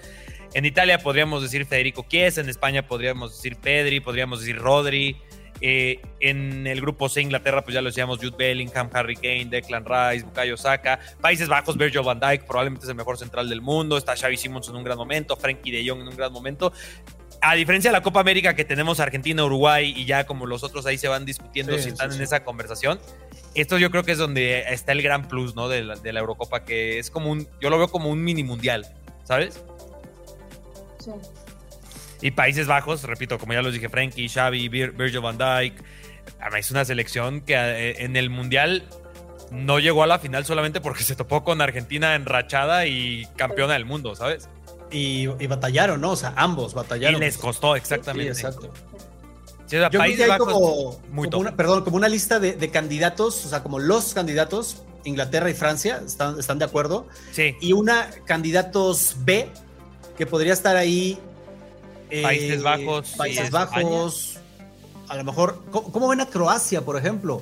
En Italia podríamos decir Federico Chiesa, en España podríamos decir Pedri, podríamos decir Rodri. Eh, en el grupo C, Inglaterra, pues ya lo decíamos, Jude Bellingham, Harry Kane, Declan Rice, Bukayo Saka. Países Bajos, Virgil van Dijk, probablemente es el mejor central del mundo. Está Xavi Simons en un gran momento, Frankie de Jong en un gran momento. A diferencia de la Copa América que tenemos Argentina, Uruguay y ya como los otros ahí se van discutiendo Sí, si están sí, en sí. esa conversación. Esto yo creo que es donde está el gran plus, ¿no? De la, de la Eurocopa, que es como un, yo lo veo como un mini mundial, ¿sabes? Sí. Y Países Bajos, repito, como ya los dije, Frankie, Xavi, Vir- Virgil van Dijk. Es una selección que eh, en el Mundial no llegó a la final solamente porque se topó con Argentina enrachada y campeona del mundo, ¿sabes? Y, y batallaron, ¿no? O sea, ambos batallaron. Y les costó, exactamente. Sí, exacto. Sí, o sea, Yo creo Países que hay como, muy como una, perdón, como una lista de, de candidatos, o sea, como los candidatos, Inglaterra y Francia, están, están de acuerdo. Sí, Y una candidatos B, que podría estar ahí. eh, Países Bajos Países España. Bajos. A lo mejor. ¿cómo, cómo ven a Croacia, por ejemplo?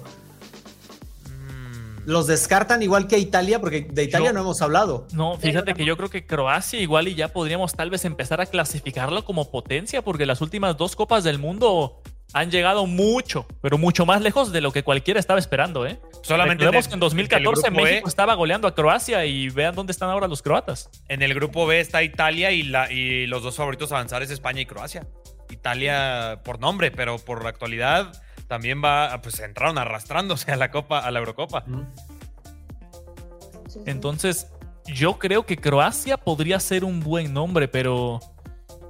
Los descartan igual que a Italia, porque de Italia Yo- no hemos hablado. No, fíjate que yo creo que Croacia igual y ya podríamos tal vez empezar a clasificarlo como potencia, porque las últimas dos copas del mundo han llegado mucho, pero mucho más lejos de lo que cualquiera estaba esperando, ¿eh? solamente Recordemos en que en el- 2014 del grupo E, México estaba goleando a Croacia y vean dónde están ahora los croatas. En el grupo B está Italia y, la, y los dos favoritos a avanzar es España y Croacia. Italia por nombre, pero por la actualidad también va, pues entraron arrastrándose a la Copa, a la Eurocopa. Entonces, yo creo que Croacia podría ser un buen nombre, pero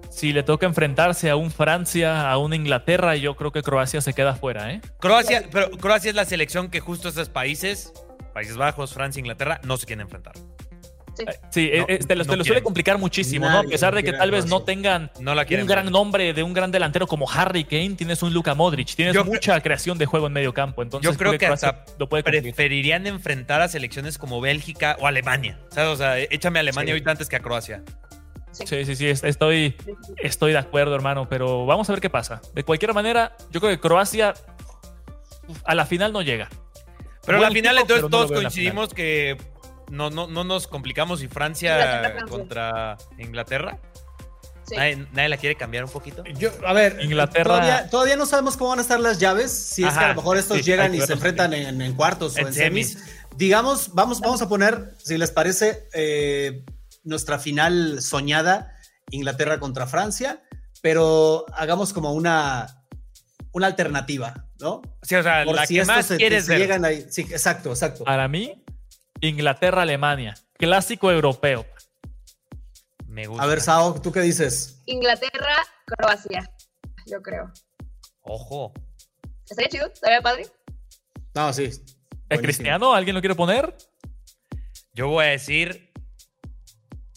si le toca enfrentarse a un Francia, a un Inglaterra, yo creo que Croacia se queda fuera, ¿eh? Croacia, pero Croacia es la selección que justo esos países, Países Bajos, Francia, Inglaterra, no se quieren enfrentar. Sí. Sí, eh, No, eh, te, lo, no te lo suele complicar muchísimo, ¿no? A pesar de que tal vez no tengan No la quieren un gran ver. nombre de un gran delantero como Harry Kane, tienes un Luka Modric, tienes Yo mucha creación de juego en medio campo. Entonces Yo creo que hasta lo puede preferirían enfrentar a selecciones como Bélgica o Alemania. ¿Sabes? O sea, échame a Alemania Sí. ahorita antes que a Croacia. Sí, sí, sí, est- estoy, estoy de acuerdo, hermano, pero vamos a ver qué pasa. De cualquier manera, yo creo que Croacia a la final no llega. Pero a Buen la final, equipo, entonces pero no lo todos coincidimos que no, no, no nos complicamos y Francia Inglaterra, Francia. contra Inglaterra. Sí. Nadie, nadie la quiere cambiar un poquito. Yo, a ver, Inglaterra- Todavía, todavía no sabemos cómo van a estar las llaves. Si es que a lo mejor estos sí, llegan y se enfrentan en, en cuartos En o en semis. semis. Digamos, vamos, vamos a poner, si les parece, eh, nuestra final soñada, Inglaterra contra Francia, pero hagamos como una, una alternativa, ¿no? Sí, o sea, Por la si que más se- quieres se ver. llegan ahí. Sí, exacto, exacto. Para mí, Inglaterra-Alemania, clásico europeo. Me gusta. A ver, Sao, ¿tú qué dices? Inglaterra, Croacia, yo creo. Ojo. ¿Estaría chido? ¿Estaría padre? No, sí. ¿Es buenísimo. Cristiano? ¿Alguien lo quiere poner? Yo voy a decir.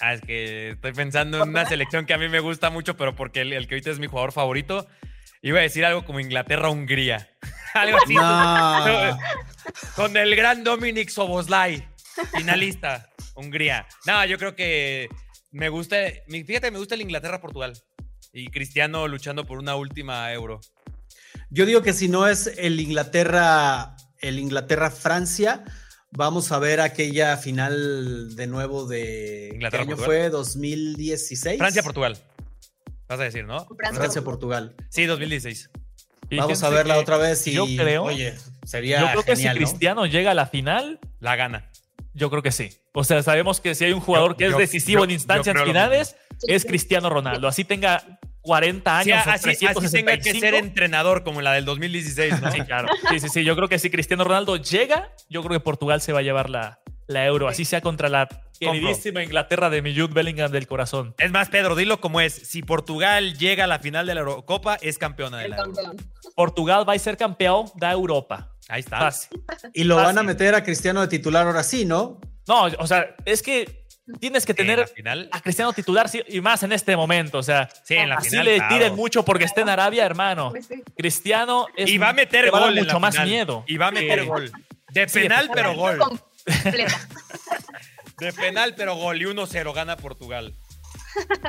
Ah, es que estoy pensando en una selección que a mí me gusta mucho, pero porque el, el que ahorita es mi jugador favorito. Iba a decir algo como Inglaterra-Hungría. algo así. No. Con el gran Dominic Soboslai, finalista, Hungría. No, yo creo que me gusta, fíjate, me gusta el Inglaterra-Portugal. Y Cristiano luchando por una última euro. Yo digo que si no es el Inglaterra, el Inglaterra-Francia, vamos a ver aquella final de nuevo de ¿qué Inglaterra, año Portugal. fue? 2016. Francia-Portugal. Vas a decir, ¿no? Francia. Francia-Portugal. Sí, 2016. Vamos a verla otra vez y yo creo- oye, sería Yo creo que si genial, ¿no? Cristiano llega a la final, La gana. Yo creo que sí. O sea, sabemos que si hay un jugador Yo- que es yo- decisivo yo- en instancias finales, Sí, es sí. Cristiano Ronaldo. Así tenga 40 Sí, años o así, así tenga que 365. ser entrenador como la del 2016, ¿no? Sí, claro. Sí, sí, sí. Yo creo que si Cristiano Ronaldo llega, yo creo que Portugal se va a llevar la, la euro. Así sea contra la queridísima Inglaterra de mi Jude Bellingham del corazón. Es más, Pedro, dilo como es. Si Portugal llega a la final de la Eurocopa, es campeona de El la Euro. Portugal va a ser campeón de Europa. Ahí está. Fácil. Y lo van a meter a Cristiano de titular ahora sí, ¿no? No, o sea, es que tienes que Sí, tener final. a Cristiano titular sí, y más en este momento. O sea, Sí, en la así final, le claro. tiren mucho porque esté en Arabia, hermano. Pues. Cristiano es Y va a meter te va a dar gol en mucho la más final. miedo. Y va a meter gol. De Sí, penal, pero gol. De penal, pero gol. Y 1-0 gana Portugal.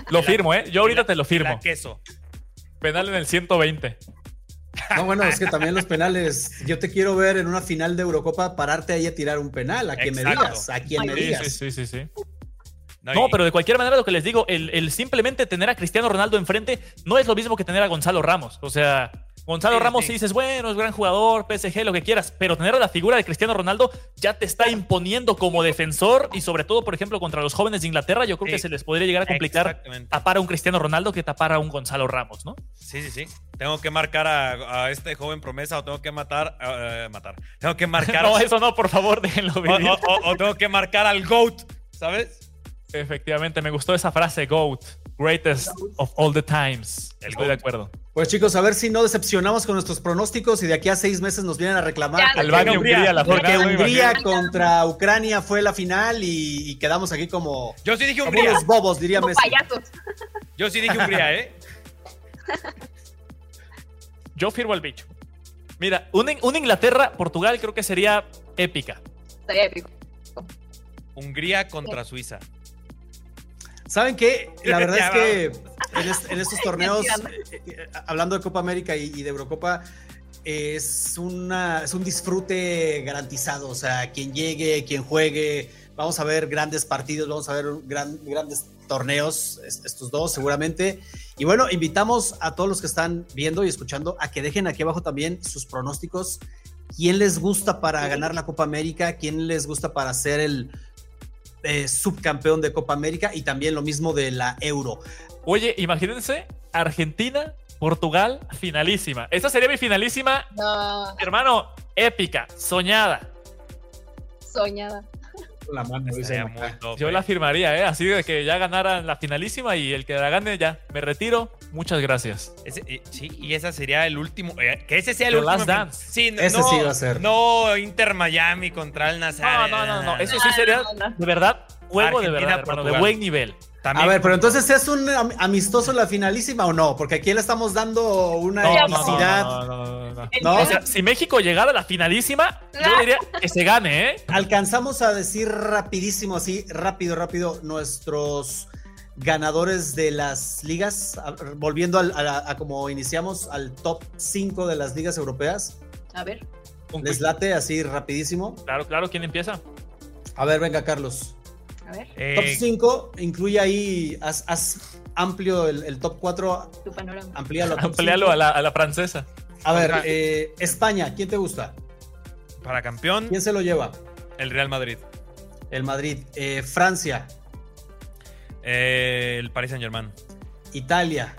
Lo La- firmo, ¿eh? Yo ahorita La- te lo firmo. La queso. Penal en el 120. No, bueno, es que también los penales. Yo te quiero ver en una final de Eurocopa pararte ahí a tirar un penal, a quien me digas, a quien me digas. sí, sí, sí, sí. No, pero de cualquier manera lo que les digo, el, el simplemente tener a Cristiano Ronaldo enfrente no es lo mismo que tener a Gonzalo Ramos. O sea, Gonzalo Sí, Ramos sí. dices, bueno, es gran jugador, PSG, lo que quieras, pero tener a la figura de Cristiano Ronaldo ya te está imponiendo como defensor y sobre todo, por ejemplo, contra los jóvenes de Inglaterra, yo creo Sí. que se les podría llegar a complicar tapar a un Cristiano Ronaldo que tapar a un Gonzalo Ramos, ¿no? Sí, sí, sí. Tengo que marcar a, a este joven promesa o tengo que matar. eh, matar. Tengo que marcar. No, eso no, por favor, déjenlo o, vivir. o- o- o tengo que marcar al GOAT, ¿sabes? Efectivamente, me gustó esa frase, GOAT, greatest of all the times. El Estoy de acuerdo. Pues chicos, a ver si no decepcionamos con nuestros pronósticos y de aquí a seis meses nos vienen a reclamar. Ya, Albania, Hungría. Hungría, contra Ucrania fue la final y, y quedamos aquí como, Yo sí dije como Hungría. unos bobos, diría Como Messi. payasos. Yo sí dije Hungría, ¿eh? Yo firmo el bicho. Mira, una, una Inglaterra-Portugal creo que sería épica. Estaría épico. Hungría contra Suiza. ¿Saben qué? La verdad es que en, est- en estos torneos, eh, hablando de Copa América y, y de Eurocopa, es, una, es un disfrute garantizado. O sea, quien llegue, quien juegue, vamos a ver grandes partidos, vamos a ver gran- grandes torneos, es- estos dos seguramente. Y bueno, invitamos a todos los que están viendo y escuchando a que dejen aquí abajo también sus pronósticos. ¿Quién les gusta para ganar la Copa América? ¿Quién les gusta para ser el eh, subcampeón de Copa América? Y también lo mismo de la Euro. Oye, imagínense, Argentina, Portugal, finalísima. Esa sería mi finalísima, No, hermano, épica, soñada. soñada. La mano, dice Estaría Maca. muy top, Yo eh. la firmaría, ¿eh? Así de que ya ganaran la finalísima y el que la gane ya. Me retiro. Muchas gracias. Ese- eh, sí, y ese sería el último. eh, que ese sea el The último. Last Dance. Sí, no, Ese sí va a ser. No, Inter Miami contra el No, Nazar. no, no, no. Eso No, sí sería no, no. de verdad juego de Argentina, verdad, hermano, de buen nivel. A ver, pero entonces es un am- amistoso la finalísima o no? Porque aquí le estamos dando una No, no, no, no, no, no, no. No, O sea, si México llegara a la finalísima, yo diría que se gane, ¿eh? Alcanzamos a decir rapidísimo, así, rápido, rápido, nuestros ganadores de las ligas, volviendo al- a, la- a como iniciamos, al top 5 de las ligas europeas. A ver. Un Les late así rapidísimo. Claro, claro, ¿quién empieza? A ver, venga, Carlos. A ver. Eh, Top 5, incluye ahí, haz, haz amplio el, el top 4, Tu panorama. amplíalo. a top Amplialo cinco. a la, a la francesa. A ver, eh, España, ¿quién te gusta? para campeón, ¿Quién se lo lleva? el Real Madrid. El Madrid. Eh, Francia, Eh, el Paris Saint Germain. Italia,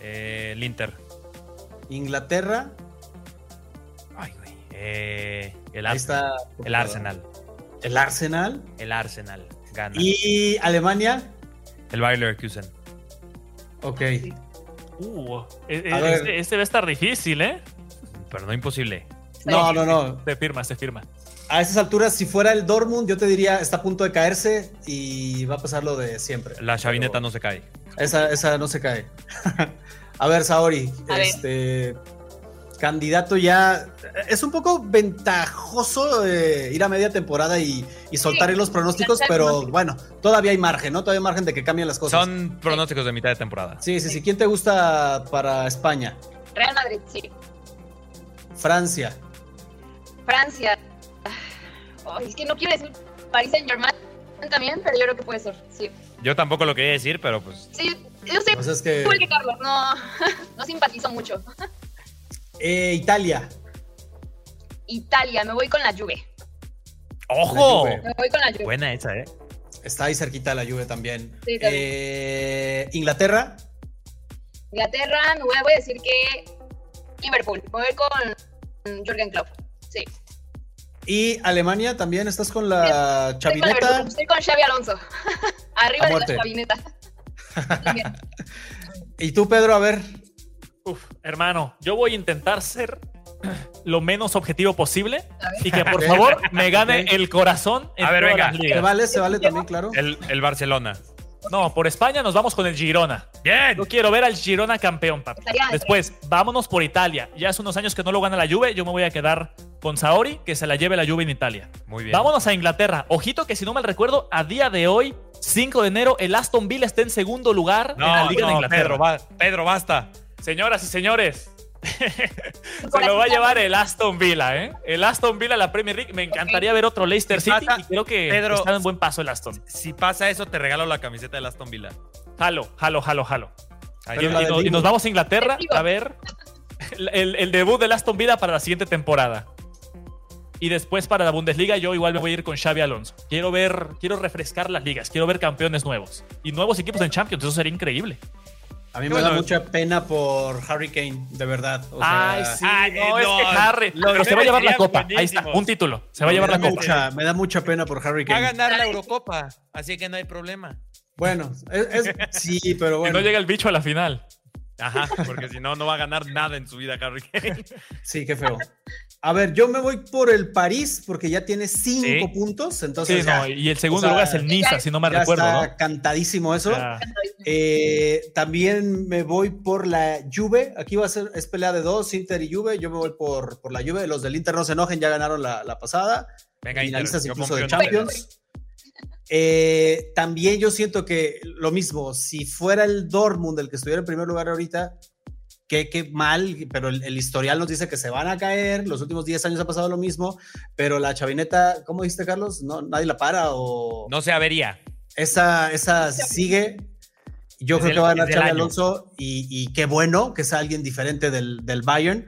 Eh, el Inter. Inglaterra. Ay, güey. Eh, el, Ahí Arsenal. está. el Arsenal. El Arsenal. El Arsenal. Gana. Y Alemania. El Bayer Leverkusen. Ok. Uh, e- e- este, este va a estar difícil, ¿eh? Pero no imposible. No, no, no. Se firma, se firma. A esas alturas, si fuera el Dortmund, yo te diría, está a punto de caerse y va a pasar lo de siempre. La chavineta Pero no se cae. Esa, esa no se cae. a ver, Saori, A ver. Candidato ya. Es un poco ventajoso eh, ir a media temporada y, y soltar Sí, los pronósticos, pero bueno, todavía hay margen, ¿no? Todavía hay margen de que cambien las cosas. Son pronósticos de mitad de temporada. Sí, sí, sí. ¿Quién te gusta para España? Real Madrid, sí. Francia. Francia. Ay, es que no quiero decir Paris Saint Germain también, pero yo creo que puede ser. Sí. Yo tampoco lo quería decir, pero pues. Sí, yo sé. Pues es que Carlos, no, no simpatizo mucho. Eh, Italia. Italia, me voy con la Juve. ¡Ojo! La Juve. Me voy con la Juve. Buena esa, ¿eh? Está ahí cerquita la Juve también. Sí, también. Eh, Inglaterra. Inglaterra, me voy a, voy a decir que Liverpool. Me voy con Jürgen Klopp. Sí. Y Alemania también. ¿Estás con la Estoy con chavineta? Liverpool, Estoy con Xavi Alonso. Arriba de la chavineta. Y tú, Pedro, a ver. Uf, hermano, yo voy a intentar ser lo menos objetivo posible y que por favor me gane el corazón en A ver, todas venga. las Se vale, se vale también, claro. El, el Barcelona. No, por España nos vamos con el Girona. ¡Bien! Yo quiero ver al Girona campeón, papi. Después, vámonos por Italia. Ya hace unos años que no lo gana la Juve, yo me voy a quedar con Saori, que se la lleve la Juve en Italia. Muy bien. Vámonos a Inglaterra. Ojito que si no mal recuerdo, a día de hoy, 5 de enero, el Aston Villa está en segundo lugar en la No, Liga de Inglaterra. Pedro, Pedro, basta. Señoras y señores, se lo va a llevar el Aston Villa, ¿eh? El Aston Villa, la Premier League. Me encantaría ver otro Leicester Si City pasa- y creo que Pedro, está en buen paso el Aston. Si pasa eso, te regalo la camiseta del Aston Villa. Jalo, jalo, jalo, jalo. Y, nos, y Dibu. nos vamos a Inglaterra a ver el- el debut del Aston Villa para la siguiente temporada. Y después para la Bundesliga yo igual me voy a ir con Xavi Alonso. Quiero ver, quiero refrescar las ligas, quiero ver campeones nuevos y nuevos equipos en Champions, eso sería increíble. A mí me da mucha pena por Harry Kane, de verdad. O sea, Ay, sí, Ay, no, es que Harry, lo pero se va a llevar la copa. Ahí está, un título. Se va a llevar la copa. mucha, me da mucha pena por Harry Va a Kane. ganar la Eurocopa, así que no hay problema. Bueno, es, es- sí, pero bueno. no llega el bicho a la final. Ajá, porque si no, no va a ganar nada en su vida Harry Kane. Sí, qué feo. A ver, yo me voy por el París porque ya tiene cinco Sí. puntos, entonces Sí, no, y el segundo o sea, lugar es el Niza, si no me recuerdo, está ¿no? cantadísimo eso. Eh, también me voy por la Juve. Aquí va a ser es pelea de dos, Inter y Juve. Yo me voy por, por la Juve. Los del Inter no se enojen, ya ganaron la, la pasada. Venga, Inter, finalistas yo incluso de. Champions. Eh, también yo siento que lo mismo, si fuera el Dortmund el que estuviera en primer lugar ahorita, qué, qué mal, pero el, el historial nos dice que se van a caer. Los últimos 10 años ha pasado lo mismo, pero la chavineta, ¿cómo dijiste, Carlos? No, nadie la para o No se avería. esa, esa sigue. Yo Es creo que va a ganar Xavi. Alonso y, y qué bueno que sea alguien diferente del, del Bayern.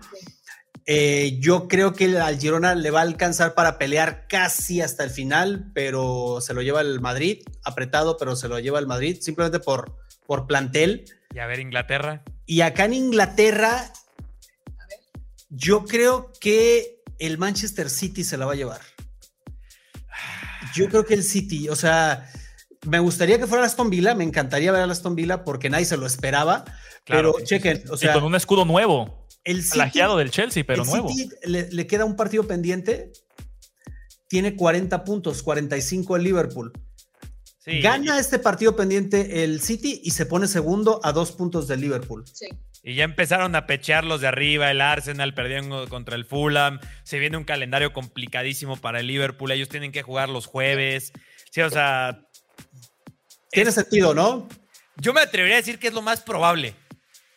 Eh, yo creo que al Girona le va a alcanzar para pelear casi hasta el final, pero se lo lleva el Madrid, apretado, pero se lo lleva el Madrid, simplemente por, por plantel. Y a ver, Inglaterra. Y acá en Inglaterra, yo creo que el Manchester City se la va a llevar. Yo creo que el City, o sea, me gustaría que fuera Aston Villa, me encantaría ver al Aston Villa porque nadie se lo esperaba, Claro, pero chequen, o y sea, con un escudo nuevo, el City, plagiado del Chelsea, pero el nuevo. City le, le queda un partido pendiente, tiene 40 puntos, 45 el Liverpool. Sí, Gana este partido pendiente el City y se pone segundo a dos puntos del Liverpool. Sí. Y ya empezaron a pechear los de arriba, el Arsenal perdiendo contra el Fulham, se viene un calendario complicadísimo para el Liverpool, ellos tienen que jugar los jueves. Sí, o sea, Tiene sentido, ¿no? yo me atrevería a decir que es lo más probable.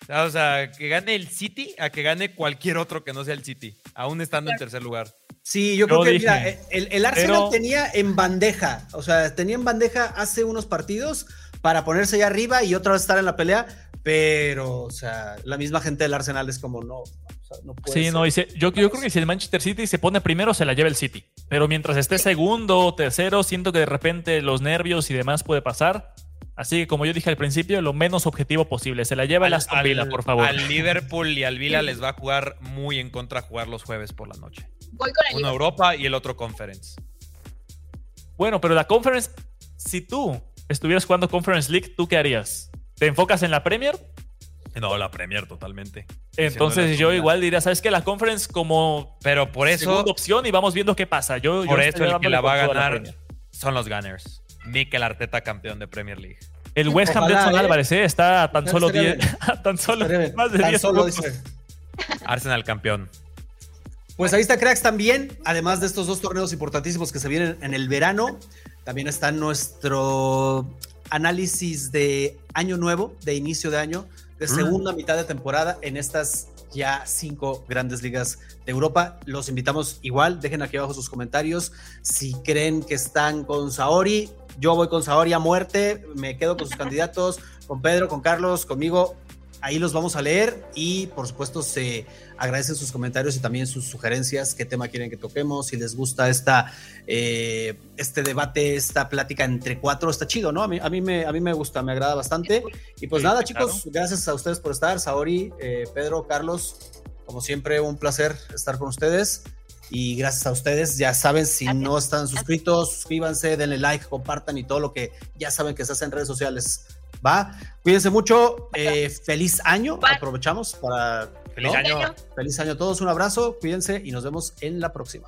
O sea, que gane el City a que gane cualquier otro que no sea el City, aún estando en tercer lugar. Sí, yo, Yo creo que dije, mira, el, el Arsenal pero- tenía en bandeja, o sea, tenía en bandeja hace unos partidos para ponerse allá arriba y otra vez estar en la pelea, pero, o sea, la misma gente del Arsenal es como, no, o sea, no puede Sí, ser. no, y se- yo, yo creo que si el Manchester City se pone primero, se la lleva el City. Pero mientras esté segundo o tercero, siento que de repente los nervios y demás puede pasar. Así que, como yo dije al principio, lo menos objetivo posible. Se la lleva el Aston Villa, por favor. Al Liverpool y al Villa les va a jugar muy en contra jugar los jueves por la noche. Voy con el Uno Liverpool. Europa y el otro Conference. Bueno, pero la Conference, si tú estuvieras jugando Conference League, ¿tú qué harías? ¿Te enfocas en la Premier? No, la Premier totalmente. Entonces yo igual diría, ¿sabes qué? La Conference como Pero por eso, segunda opción y vamos viendo qué pasa. Yo, yo por eso estaría el que la va a ganar son los Gunners. Mikel Arteta campeón de Premier League. El West Ham de Ojalá, Edson ¿eh? Álvarez, ¿eh? Está a tan solo bien. 10, a tan solo más de Tan 10 solo puntos. dice. Arsenal campeón. Pues ahí está Cracks también, además de estos dos torneos importantísimos que se vienen en el verano, también está nuestro análisis de año nuevo, de inicio de año, de segunda mitad de temporada en estas ya cinco grandes ligas de Europa. Los invitamos igual, dejen aquí abajo sus comentarios si creen que están con Saori. Yo voy con Saori a muerte, me quedo con sus candidatos, con Pedro, con Carlos, conmigo. Ahí los vamos a leer y por supuesto se agradecen sus comentarios y también sus sugerencias, qué tema quieren que toquemos, si les gusta esta, eh, este debate, esta plática entre cuatro, está chido, ¿no? A mí, a mí, me, a mí me gusta, me agrada bastante. Y pues Sí, nada, claro. chicos, gracias a ustedes por estar, Saori, eh, Pedro, Carlos, como siempre, un placer estar con ustedes. Y gracias a ustedes, ya saben, si no están suscritos, suscríbanse, denle like, compartan y todo lo que ya saben que se hace en redes sociales. Va, cuídense mucho, eh, feliz año, Bye. aprovechamos para... Feliz ¿no? año. Feliz año a todos, un abrazo, cuídense y nos vemos en la próxima.